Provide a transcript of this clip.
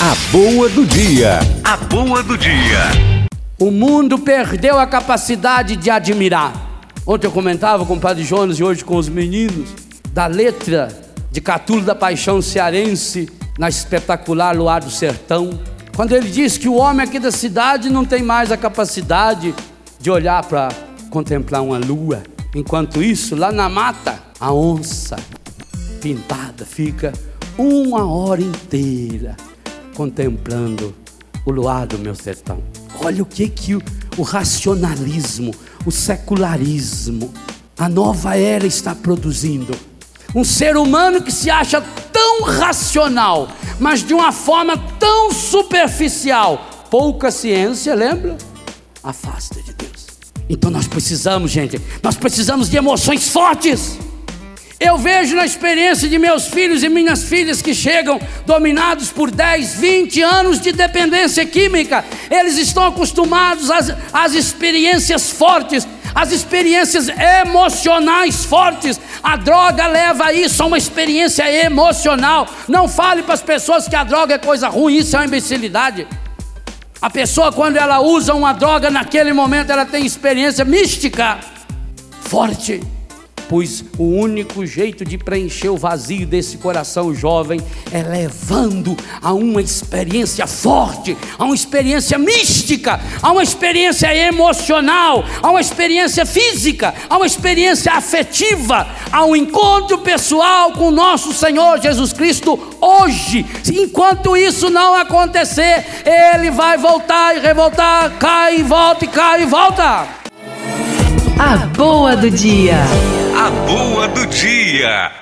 A boa do dia. A boa do dia. O mundo perdeu a capacidade de admirar. Ontem eu comentava com o Padre Jonas e hoje com os meninos da letra de Catulo da Paixão Cearense na espetacular Luar do Sertão. Quando ele diz que o homem aqui da cidade não tem mais a capacidade de olhar para contemplar uma lua. Enquanto isso, lá na mata, a onça pintada fica uma hora inteira contemplando o luar do meu sertão. Olha o que que o, o racionalismo, o secularismo, a nova era está produzindo. Um ser humano que se acha tão racional, mas de uma forma tão superficial, pouca ciência, lembra? Afasta de Deus. Então nós precisamos, gente, nós precisamos de emoções fortes. Eu vejo na experiência de meus filhos e minhas filhas que chegam dominados por 10, 20 anos de dependência química. Eles estão acostumados às, às experiências fortes, às experiências emocionais fortes. A droga leva a isso, a uma experiência emocional. Não fale para as pessoas que a droga é coisa ruim, isso é uma imbecilidade. A pessoa, quando ela usa uma droga, naquele momento ela tem experiência mística forte pois o único jeito de preencher o vazio desse coração jovem é levando a uma experiência forte, a uma experiência mística, a uma experiência emocional, a uma experiência física, a uma experiência afetiva, a um encontro pessoal com o nosso Senhor Jesus Cristo hoje. Enquanto isso não acontecer, ele vai voltar e revoltar, cai e volta e cai e volta. A boa do dia. Boa do dia.